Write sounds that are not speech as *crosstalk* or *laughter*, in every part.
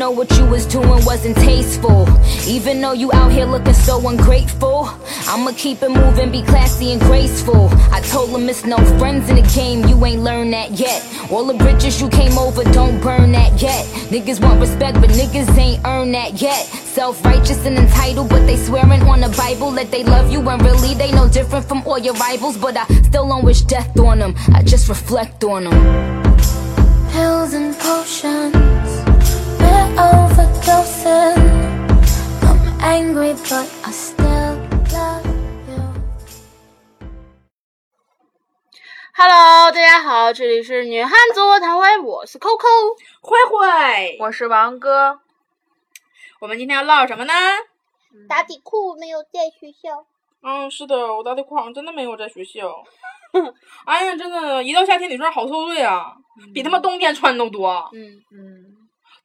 Though what you was doing wasn't tasteful. Even though you out here looking so ungrateful. I'ma keep it moving, be classy and graceful. I told them it's no friends in the game, you ain't learned that yet. All the bridges you came over, don't burn that yet. Niggas want respect, but niggas ain't earned that yet. Self righteous and entitled, but they swearing on the Bible that they love you, and really they no different from all your rivals. But I still don't wish death on them, I just reflect on them. pills and potions. Hello，大家好，这里是女汉子卧谈会，我是 Coco。慧慧，我是王哥，我们今天要唠什么呢？打底裤没有在学校，嗯，是的，我打底裤好像真的没有在学校。*laughs* 哎呀，真的，一到夏天女生好受罪啊，比他妈冬天穿都多。嗯，嗯，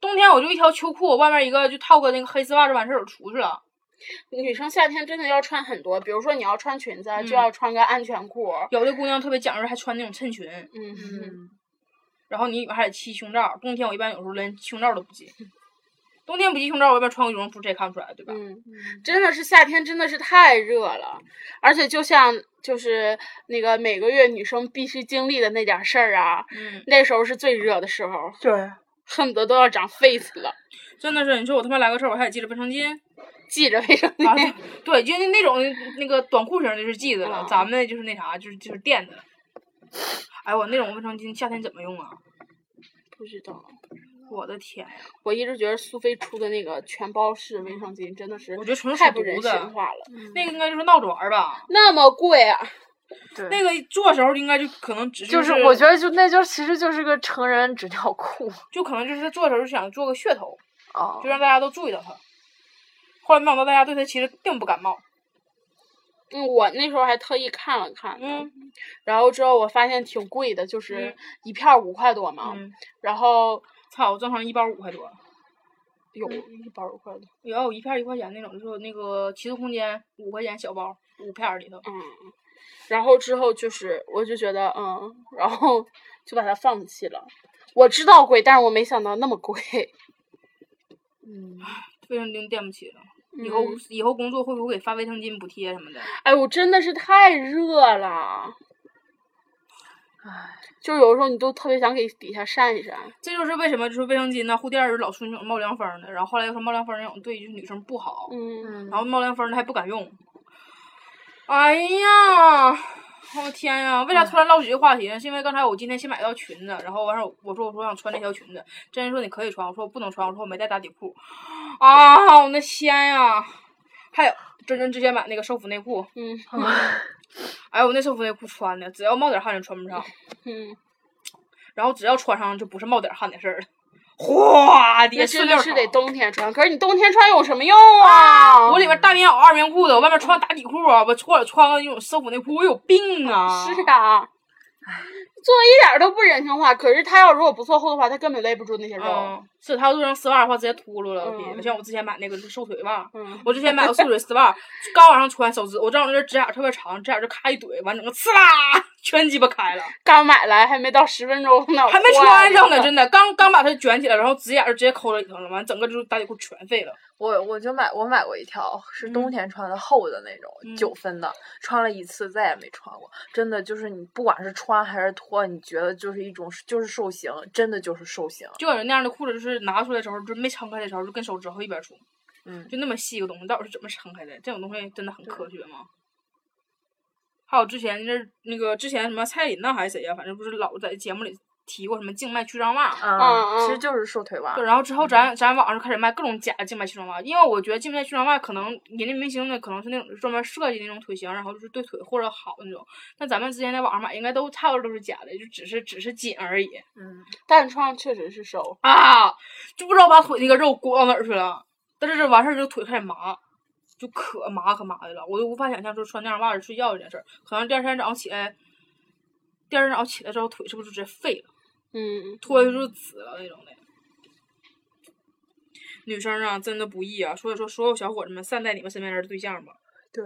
冬天我就一条秋裤，外面一个就套个那个黑丝袜就完事儿，我出去了。女生夏天真的要穿很多，比如说你要穿裙子，嗯就要穿个安全裤。有的姑娘特别讲究，还穿那种衬裙，嗯，嗯，然后你里面还得系胸罩。冬天我一般有时候连胸罩都不系。冬天不系胸罩，我外边穿个羽绒服，谁也看不出来，对吧？嗯，真的是夏天真的是太热了，而且就像就是那个每个月女生必须经历的那点事儿啊，嗯，那时候是最热的时候，对，*laughs* 恨不得都要长 face 了，真的是，你说我他妈来个事儿，我还得系着卫生巾。*laughs* 系着卫生啊，巾。对，就那那种那个短裤型的就是系着了，嗯咱们的就是那啥，就是就是垫的。哎，我那种卫生巾夏天怎么用啊？不知道，我的天呀！我一直觉得苏菲出的那个全包式卫生巾真的是我觉得纯太不人性化了，那个应该就是闹着玩儿吧？那么贵啊！对，那个做时候应该就可能只就是是我觉得就那就其实就是个成人纸尿裤 *laughs* 就可能就是他做的时候想做个噱头，啊就让大家都注意到他。后来没想到大家对他其实并不感冒。嗯，我那时候还特意看了看，嗯然后之后我发现挺贵的，就是嗯一片五块多嘛，嗯，然后操，我正常一包五块多，有一包五块多，有一片一块钱那种，就是那个奇度空间五块钱小包，五片里头。嗯，然后之后就是我就觉得嗯，然后就把它放弃了。我知道贵，但是我没想到那么贵。嗯，卫生巾垫不起了。以后、嗯以后工作会不会给发卫生巾补贴什么的？哎我，真的是太热了，唉，就有的时候你都特别想给底下扇一扇。这就是为什么就是卫生巾呢，护垫儿老出那种冒凉风的，然后后来又说冒凉风那种对就是女生不好，嗯，嗯，然后冒凉风的还不敢用。哎呀，我天呀！为啥突然唠起这个话题呢？是因为刚才我今天新买了条裙子，然后完事儿我说我说想穿这条裙子，真人说你可以穿，我说我不能穿，我说我没带打底裤。啊，我那天呀！还有真真之前买那个收腹内裤，嗯 *laughs* 哎呦我那收腹内裤穿的，只要冒点汗就穿不上。嗯，然后只要穿上就不是冒点汗的事儿了，哗的那顺溜是得冬天穿，可是你冬天穿有什么用啊？我里边大棉袄、二棉裤的，我外面穿打底裤啊，我错了穿个那种丝服内裤，我有病啊！是啊，做的一点儿都不人性化。可是他要如果不做厚的话，他根本勒不住那些肉。嗯，是他要做成丝袜的话，直接秃噜了。嗯像我之前买那个就是瘦腿袜，嗯，*laughs* 我之前买个瘦腿丝袜，刚往上穿，手指我正好那阵指甲特别长，指甲就咔一怼，完整个刺啦全鸡巴开了，刚买来还没到十分钟呢，还没穿上呢，真的，刚刚把它卷起来，然后指甲就直接抠在里头了，完整个就是打底裤全废了。我我就买我买过一条是冬天穿的厚的那种嗯九分的，穿了一次再也没穿过。真的就是你不管是穿还是脱，你觉得就是一种就是受刑，真的就是受刑。就感觉那样的裤子，就是拿出来的时候，就没撑开的时候，就跟手指头一边粗，嗯，就那么细一个东西，到底是怎么撑开的？这种东西真的很科学吗？还有之前那那个之前什么蔡琳呐还是谁呀、反正不是老在节目里提过什么静脉曲张袜。嗯，嗯其实就是瘦腿袜对，。然后之后咱咱网上开始卖各种假的静脉曲张袜，因为我觉得静脉曲张袜可能人家明星的可能是那种专门设计那种腿型，然后就是对腿或者好那种。但咱们之前在网上买应该都差不多都是假的，就只是只是紧而已嗯，弹窗确实是瘦，啊，就不知道把腿那个肉裹到哪儿去了。但是这完事儿之后腿开始麻，就可麻可麻的了，我就无法想象说穿那样袜子睡觉这件事儿。可能第二天早上起来，第二天早上起来之后腿是不是就直接废了？嗯，脱就紫了那种的。女生啊，真的不易啊！所以说，所有小伙子们善待你们身边人的对象吧。对，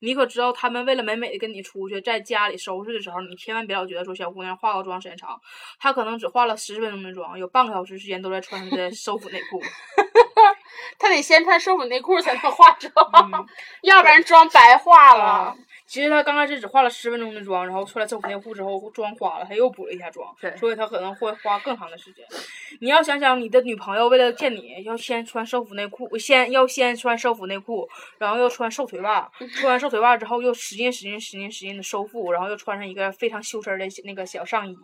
你可知道，他们为了美美的跟你出去，在家里收拾的时候，你千万别老觉得说小姑娘化个妆时间长，她可能只化了十分钟的妆，有半个小时时间都在穿她的收腹内裤。*laughs* 她得先穿收腹内裤才能化妆，嗯 *laughs* 要不然妆白化了啊。其实他刚开始只化了十分钟的妆，然后出来收腹内裤之后妆花了，他又补了一下妆，所以他可能会花更长的时间。你要想想，你的女朋友为了见你，要先穿收腹内裤，先要先穿收腹内裤，然后要穿瘦腿袜，*laughs* 穿完瘦腿袜之后又使劲使劲使劲使劲的收腹，然后又穿上一个非常修身的那个小上衣，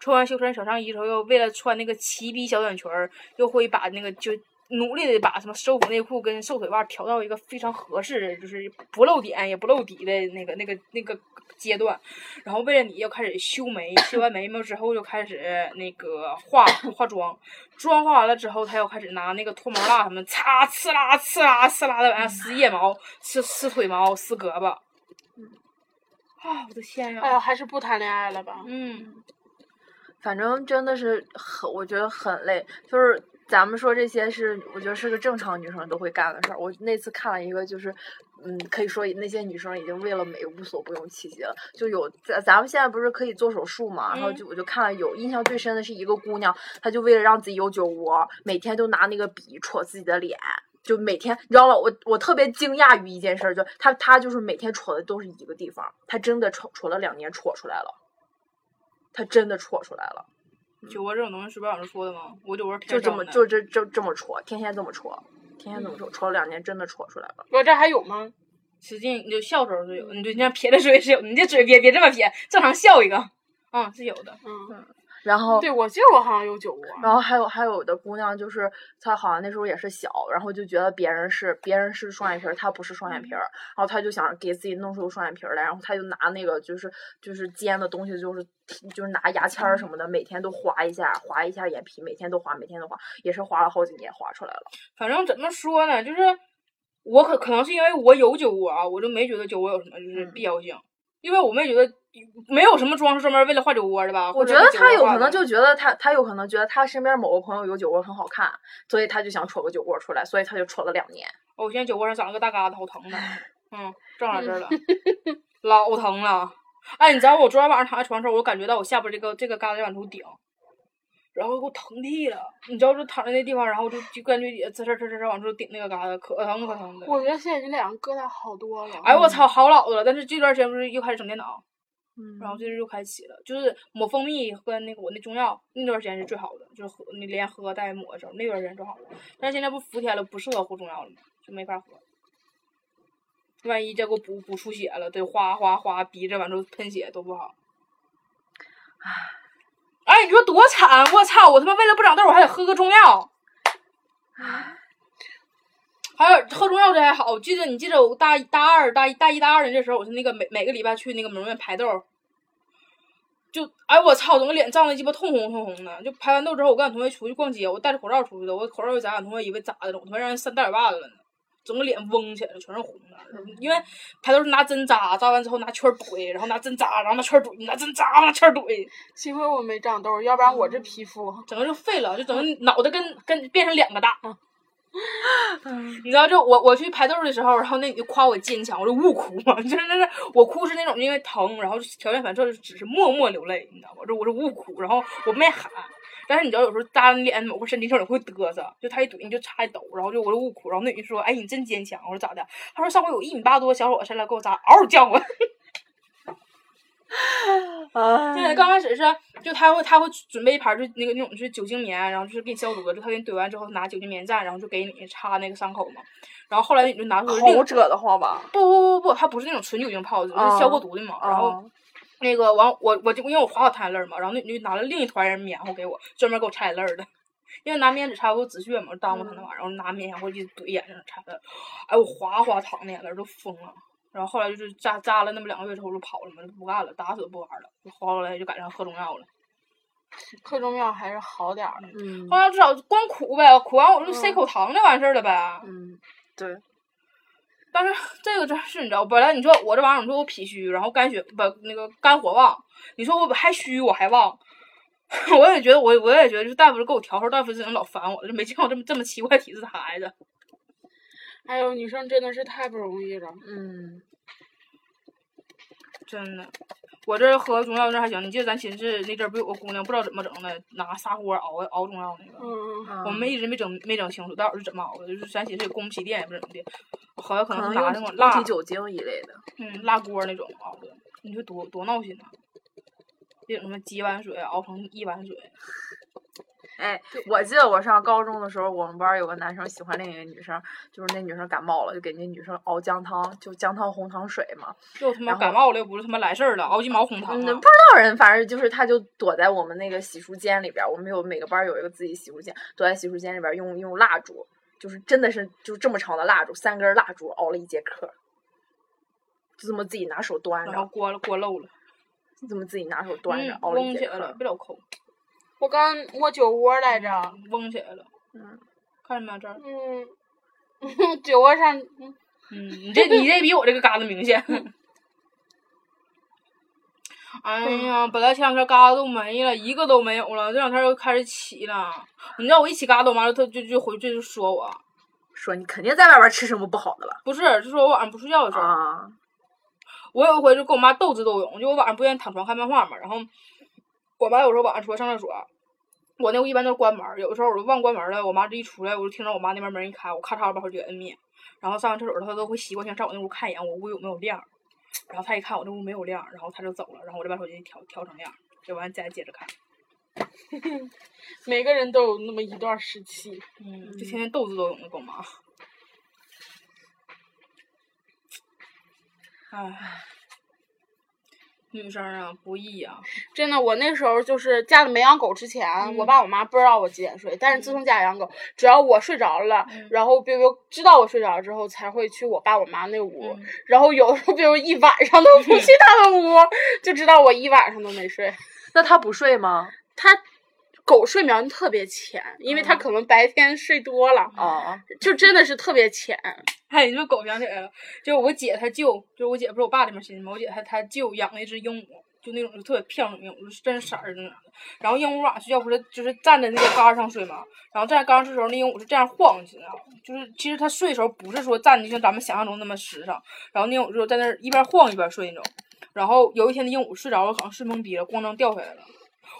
穿完修身小上衣之后，又为了穿那个齐逼小短裙儿，又会把那个就。努力的把什么收腹内裤跟瘦腿袜调到一个非常合适的，就是不露点也不露底的那个那个那个阶段，然后为了你又开始修眉，修完眉毛之后就开始那个化化妆，妆化完了之后，他又开始拿那个脱毛蜡什么擦呲啦呲啦呲啦的往上撕腋毛、撕撕腿毛、撕胳膊。啊，我的天呀！哎呀，还是不谈恋爱了吧。嗯，反正真的是很，我觉得很累。就是咱们说这些是，我觉得是个正常女生都会干的事儿。我那次看了一个，就是，嗯，可以说那些女生已经为了美无所不用其极了。就有咱咱们现在不是可以做手术嘛？然后就我就看了有印象最深的是一个姑娘，她就为了让自己有酒窝，每天都拿那个笔戳自己的脸。就每天，你知道吗？我我特别惊讶于一件事儿，就她她就是每天戳的都是一个地方，她真的戳戳了两年，戳出来了，她真的戳出来了。酒窝这种东西是不是老师说的吗？我酒窝就这么就这这这么戳，天天这么戳，天天这么戳，戳了两年，真的戳出来了。我这还有吗？使劲，你就笑时候就有，你就那样撇的时候也是有，你这嘴别别这么撇，正常笑一个，嗯，是有的。嗯，然后，对，我记得我好像有酒窝。然后还有还有的姑娘，就是她好像那时候也是小，然后就觉得别人是别人是双眼皮儿，她不是双眼皮儿，然后她就想给自己弄出双眼皮儿来，然后她就拿那个就是就是尖的东西，就是就是拿牙签儿什么的，每天都划一下，划一下眼皮，每天都划，每天都划，也是划了好几年，划出来了。反正怎么说呢，就是我可可能是因为我有酒窝啊，我就没觉得酒窝有什么就是嗯必要性，因为我没觉得没有什么妆是专门为了画酒窝的吧。我觉得或者是酒窝画的她有可能就觉得他他有可能觉得他身边某个朋友有酒窝很好看，所以他就想戳个酒窝出来，所以他就戳了两年。哦我现在酒窝上长了个大疙瘩，好疼的，*laughs* 嗯，正好这儿了，*laughs* 老疼了。哎，你知道我昨天晚上躺在床上时候，我感觉到我下边这个这个疙瘩在往出顶，然后给我疼屁了。你知道，就躺在那地方，然后就就感觉也滋呲呲呲呲往出顶那个疙瘩，可疼可疼的。我觉得现在这两个疙瘩好多了。哎，我操，好老了。但是这段时间不是又开始整电脑，嗯然后这是又开启了，就是抹蜂蜜和那个我那中药那段时间是最好的，就是喝你连喝带抹的时候那段时间最好的。但是现在不伏天了，不适合喝中药了吗？就没法喝。万一再给我补补出血了，得哗哗哗逼着往出喷血多不好。哎，你说多惨！我操！我他妈为了不长痘，我还得喝个中药。还有喝中药这还好，我记得你记得我大一大二、大一、大一、大二的那时候，我是那个每每个礼拜去那个美容院排痘，就哎我操，整个脸涨得鸡巴通红通红的。就排完痘之后，我跟俺同学出去逛街，我戴着口罩出去的，我口罩一摘，俺同学以为咋的了，我他妈让人扇大嘴巴子了呢，整个脸嗡起来了，全是红的。因为排痘是拿针扎，扎完之后拿圈儿怼，然后拿针扎，然后拿圈儿怼，拿针扎，拿圈儿怼，幸亏我没长痘，要不然我这皮肤整个就废了，就整个脑袋跟跟变成两个大。*laughs* 你知道，就我我去排痘的时候，然后那女的夸我坚强，我就误哭嘛，*laughs* 就是那是我哭是那种因为疼，然后条件反射只是默默流泪，你知道吗？这我是误哭，然后我没喊，但是你知道有时候扎脸某个身体上你会嘚瑟，就他一怼你就差一抖，然后就我就误哭，然后那女的说，哎你真坚强，我说咋的？她说上回有一米八多小伙子来给我扎，嗷叫我。*laughs* 对，哎，刚开始是就他会他会准备一盘儿就那个那种就是酒精棉，然后就是给你消毒的，就他给你怼完之后拿酒精棉蘸，然后就给你擦那个伤口嘛。然后后来你就拿出另好扯得慌吧？不不不不，它不是那种纯酒精泡的，就是消过毒的嘛。然后哦那个完我我就因为我划好太泪儿嘛，然后那女拿了另一团人棉花给我，专门给我擦眼泪儿的。因为拿棉纸擦过止血嘛，耽误他那玩意儿，然后拿棉花一怼眼睛上拆的，哎我哗哗淌的眼泪儿都疯了。然后后来就是扎扎了那么两个月之后就跑了嘛，就不干了，打死都不玩了。就后来就改成喝中药了。喝中药还是好点儿的。嗯后来至少光苦呗，苦完我就塞口糖就完事儿了呗。嗯，对，但是这个真是你知道，本来你说我这玩意儿，你说我脾虚，然后肝血不那个肝火旺，你说我还虚我还旺，*laughs* 我也觉得我我也觉得就是大夫给我调候，大夫这人老烦我了，就没见过这么这么奇怪体质的孩子。哎呦，女生真的是太不容易了。嗯，真的，我这喝中药这还行。你记得咱寝室那阵儿不有个姑娘不知道怎么整的，拿砂锅熬熬中药那个，嗯，嗯我们一直没整没整清楚到底是怎么熬的，就是咱寝室也供不起电也不怎么的，好像可可能能是拿那用种蜡固体酒精一类的。嗯辣锅那种熬的，你说多多闹心呐！这种什么几碗水熬成一碗水，哎，我记得我上高中的时候，我们班有个男生喜欢另一个女生，就是那女生感冒了，就给那女生熬姜汤，就姜汤红糖水嘛。又他妈感冒了，又不是他妈来事儿了，熬鸡毛红糖不知道人，反正就是他就躲在我们那个洗漱间里边，我们有每个班有一个自己洗漱间，躲在洗漱间里边用用蜡烛，就是真的是就这么长的蜡烛，三根蜡烛熬了一节课，就这么自己拿手端着，然后锅了锅漏了，就这么自己拿手端着、嗯，熬了一节课。别老抠，我刚摸酒窝来着。嗯嗡起来了，嗯，看见没有这儿？嗯，酒窝上，嗯嗯，你这你这比我这个疙瘩明显。哎呀，本来前两天疙瘩都没了，一个都没有了，这两天又开始起了。你知道我一起疙瘩，我妈就就就回去就说我，说你肯定在外边吃什么不好的了不是，就说我晚上不睡觉的时候，啊。我有一回就跟我妈斗智斗勇，就我晚上不愿意躺床看漫画嘛，然后我妈有时候晚上出来上厕所，我那屋一般都是关门儿，有的时候我就忘关门儿了，我妈这一出来，我就听着我妈那边门一开，我咔嚓把手机给摁灭，然后上完厕所她都会习惯性上我那屋看一眼我屋有没有亮，然后她一看我那屋没有亮，然后她就走了，然后我就把手机调调成亮，就完再接着看，*laughs* 每个人都有那么一段时期。嗯，就天天斗智斗勇的跟我妈。唉，女生啊不易啊、真的，我那时候就是家里没养狗之前，我爸我妈不知道我几点睡，但是自从家里养狗，只要我睡着了，然后比如知道我睡着了之后，才会去我爸我妈那屋，嗯。然后有的时候比如一晚上都不去他们屋，就知道我一晚上都没睡。那他不睡吗？它狗睡眠特别浅，因为它可能白天睡多了，哦，就真的是特别浅。哎，你说狗想起来了，就我姐她舅，就是我姐不是我爸这边亲戚吗？我姐她她舅养了一只鹦鹉，就那种就特别漂亮的鹦鹉，就是真色儿那种。然后鹦鹉晚上睡觉不是就是站在那个杆儿上睡嘛，然后站在杆儿上睡的时候，那鹦鹉是这样晃，你知道吗？就是其实它睡的时候不是说站的像咱们想象中那么实诚，然后那鹦鹉就在那儿一边晃一边睡那种。然后有一天，那鹦鹉睡着了，好像睡懵逼了，咣当掉下来了。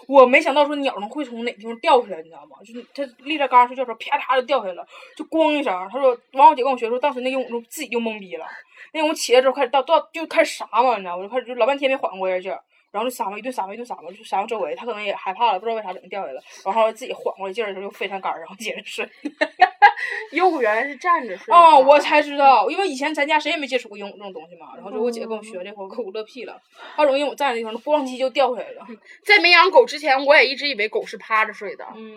我没想到说鸟能会从哪地方掉下来，你知道吗？就是它立在杆上睡觉时候，啪嚓就掉下来了，就咣一声。他说，完我姐跟我学说，当时那鹦鹉就自己就懵逼了。那鹦鹉起来之后开始到到就开始撒嘛，你知道我？就开始就老半天没缓过来劲儿，然后就撒嘛一顿撒嘛一顿撒嘛，就撒到周围，它可能也害怕了，不知道为啥怎么掉下来了，然后自己缓过来劲儿的时候又飞上杆儿，然后接着睡。*laughs* 鹦鹉原来是站着睡的啊、我才知道，因为以前咱家谁也没接触过鹦鹉这种东西嘛，然后就我姐跟我学这会儿，给我乐屁了。她容易我站的地方，咣叽就掉下来了。*laughs* 在没养狗之前，我也一直以为狗是趴着睡的。嗯，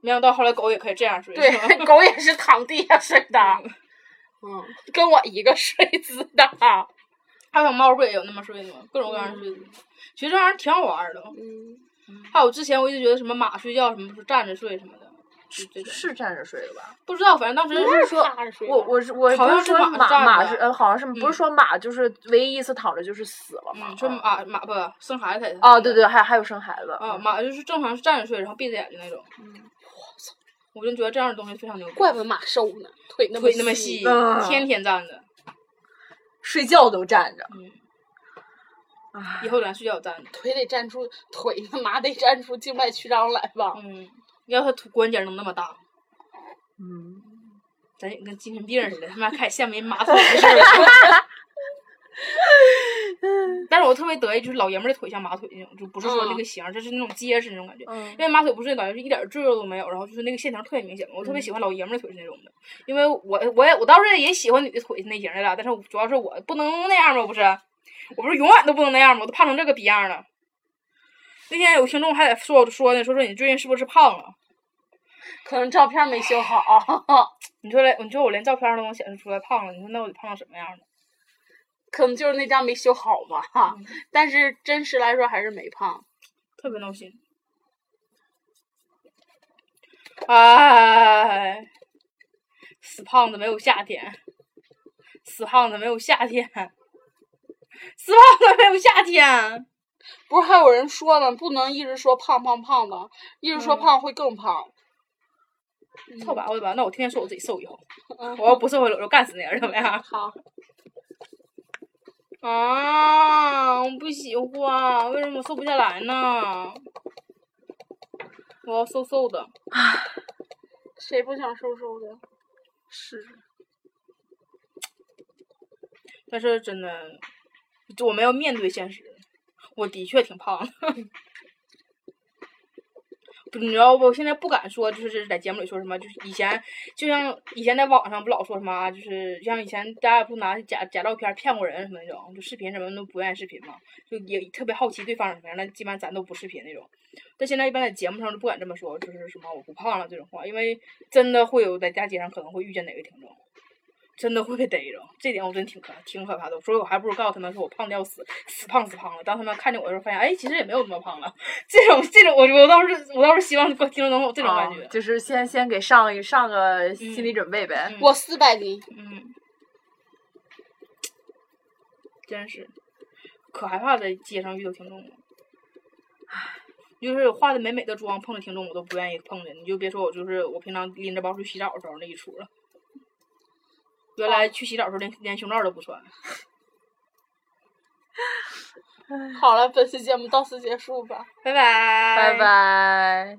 没想到后来狗也可以这样睡。对，狗也是躺地下睡的。嗯，跟我一个睡姿的。还有猫不也有那么睡的吗？各种各样的睡姿。其实这玩意儿挺好玩的。嗯，还有之前我一直觉得什么马睡觉什么是站着睡什么的，是站着睡的吧？不知道，反正当时不是说趴着睡我我是我好不是说像是马马是呃好像是不是说马就是唯一一次躺着就是死了嘛？你，说马马不生孩子才哦对对，还还有生孩子啊，马就是正常是站着睡，然后闭着眼睛那种。嗯我就觉得这样的东西非常牛，怪不得马瘦呢，腿那么腿那么细，嗯天天站着。睡觉都站着。嗯，唉以后咱睡觉站着。腿得站出腿他妈得站出静脉曲张来吧。嗯，要他腿关节能那么大，嗯，咱也跟精神病似的，他妈开始羡慕人马腿的事儿了。*laughs* 但是我特别得意，就是老爷们儿的腿像马腿那种，就不是说那个型儿，就是那种结实那种感觉。嗯因为马腿不是感觉是一点儿赘肉都没有，然后就是那个线条特别明显。我特别喜欢老爷们儿的腿是那种的，因为我我也我倒是也喜欢女的腿是那型儿的啦，但是主要是我不能那样嘛，不是。我不是永远都不能那样吗？我都胖成这个逼样了。那天有听众还在说我说呢，说说你最近是不是胖了？可能照片没修好。*laughs* 你说连你说我连照片都能显示出来胖了，你说那我得胖成什么样呢？可能就是那张没修好吧，嗯但是真实来说还是没胖。特别闹心。哎，死胖子没有夏天，死胖子没有夏天，死胖子没有夏天。不是还有人说呢，不能一直说胖胖胖的，一直说嗯胖会更胖。操吧，我的吧，那我天天说我自己瘦以后，嗯，我要不瘦我就干死你了，怎么样？好，啊，我不喜欢，为什么瘦不下来呢？我要瘦瘦的。*laughs* 谁不想瘦瘦的？是，但是真的，就我们要面对现实，我的确挺胖的。*laughs* 你知道不？我现在不敢说，就是在节目里说什么，就是以前，就像以前在网上不老说什么，就是像以前大家不拿假假照片骗过人什么那种，就视频什么都不愿意视频嘛，就也特别好奇对方什么样，那基本上咱都不视频那种。但现在一般在节目上都不敢这么说，就是什么我不胖了这种话，因为真的会有在大街上可能会遇见哪个听众。真的会被逮着，这点我真挺可挺可怕的，所以我还不如告诉他们说我胖的要死，死胖死胖了。当他们看见我的时候，发现哎，其实也没有那么胖了。这种这种，我我倒是我倒是希望听众能有这种感觉。啊就是先先给上一上个心理准备呗。嗯我四百斤，嗯，真是可害怕在街上遇到听众了。唉，就是化的美美的妆碰着听众我都不愿意碰的，你就别说我就是我平常拎着包去洗澡的时候那一出了。原来去洗澡的时候连连胸罩都不穿。好了，本期节目到此结束吧。拜拜，拜拜。